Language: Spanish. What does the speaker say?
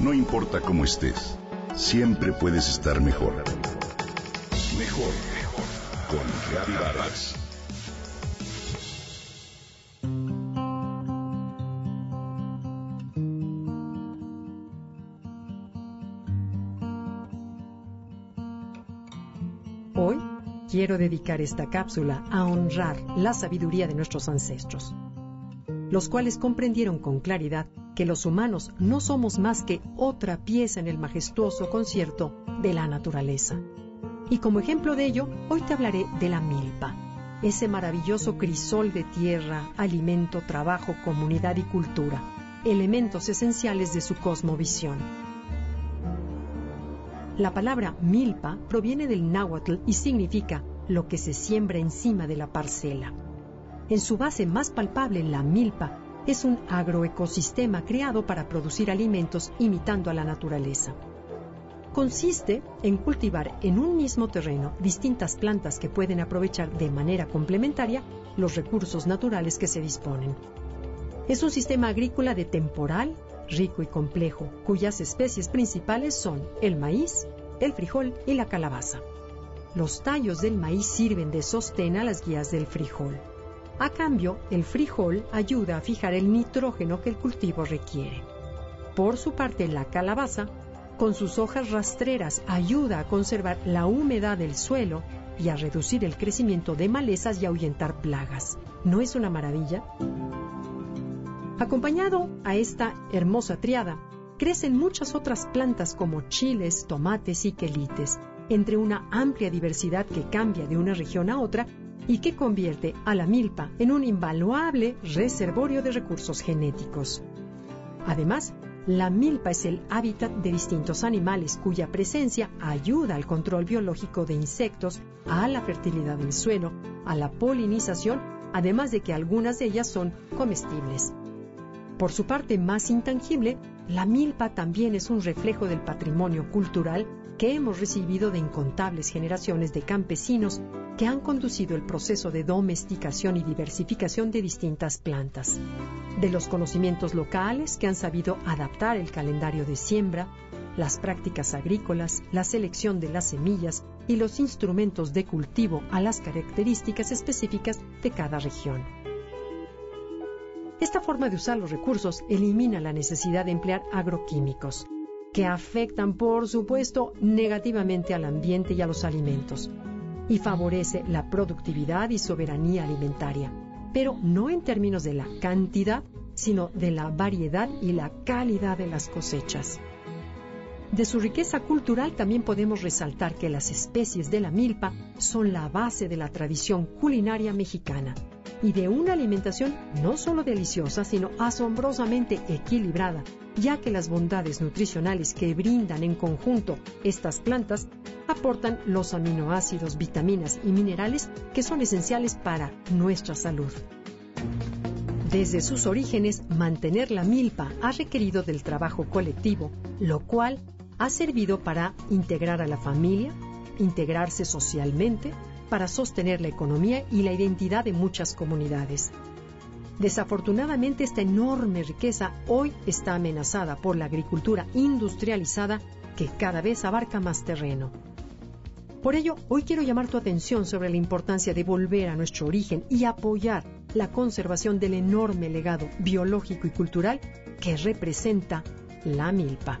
No importa cómo estés, siempre puedes estar mejor. Mejor, mejor. Con Reavivadas. Hoy quiero dedicar esta cápsula a honrar la sabiduría de nuestros ancestros, los cuales comprendieron con claridad que los humanos no somos más que otra pieza en el majestuoso concierto de la naturaleza. Y como ejemplo de ello, hoy te hablaré de la milpa, ese maravilloso crisol de tierra, alimento, trabajo, comunidad y cultura, elementos esenciales de su cosmovisión. La palabra milpa proviene del náhuatl y significa lo que se siembra encima de la parcela. En su base más palpable, la milpa es un agroecosistema creado para producir alimentos imitando a la naturaleza. Consiste en cultivar en un mismo terreno distintas plantas que pueden aprovechar de manera complementaria los recursos naturales que se disponen. Es un sistema agrícola de temporal, rico y complejo, cuyas especies principales son el maíz, el frijol y la calabaza. Los tallos del maíz sirven de sostén a las guías del frijol. A cambio, el frijol ayuda a fijar el nitrógeno que el cultivo requiere. Por su parte, la calabaza, con sus hojas rastreras, ayuda a conservar la humedad del suelo y a reducir el crecimiento de malezas y ahuyentar plagas. ¿No es una maravilla? Acompañado a esta hermosa triada, crecen muchas otras plantas como chiles, tomates y quelites, entre una amplia diversidad que cambia de una región a otra y que convierte a la milpa en un invaluable reservorio de recursos genéticos. Además, la milpa es el hábitat de distintos animales cuya presencia ayuda al control biológico de insectos, a la fertilidad del suelo, a la polinización, además de que algunas de ellas son comestibles. Por su parte más intangible, la milpa también es un reflejo del patrimonio cultural que hemos recibido de incontables generaciones de campesinos que han conducido el proceso de domesticación y diversificación de distintas plantas, de los conocimientos locales que han sabido adaptar el calendario de siembra, las prácticas agrícolas, la selección de las semillas y los instrumentos de cultivo a las características específicas de cada región. Esta forma de usar los recursos elimina la necesidad de emplear agroquímicos, que afectan, por supuesto, negativamente al ambiente y a los alimentos, y favorece la productividad y soberanía alimentaria, pero no en términos de la cantidad, sino de la variedad y la calidad de las cosechas. De su riqueza cultural también podemos resaltar que las especies de la milpa son la base de la tradición culinaria mexicana y de una alimentación no solo deliciosa, sino asombrosamente equilibrada, ya que las bondades nutricionales que brindan en conjunto estas plantas aportan los aminoácidos, vitaminas y minerales que son esenciales para nuestra salud. Desde sus orígenes, mantener la milpa ha requerido del trabajo colectivo, lo cual ha servido para integrar a la familia, integrarse socialmente, para sostener la economía y la identidad de muchas comunidades. Desafortunadamente, esta enorme riqueza hoy está amenazada por la agricultura industrializada que cada vez abarca más terreno. Por ello, hoy quiero llamar tu atención sobre la importancia de volver a nuestro origen y apoyar la conservación del enorme legado biológico y cultural que representa la milpa.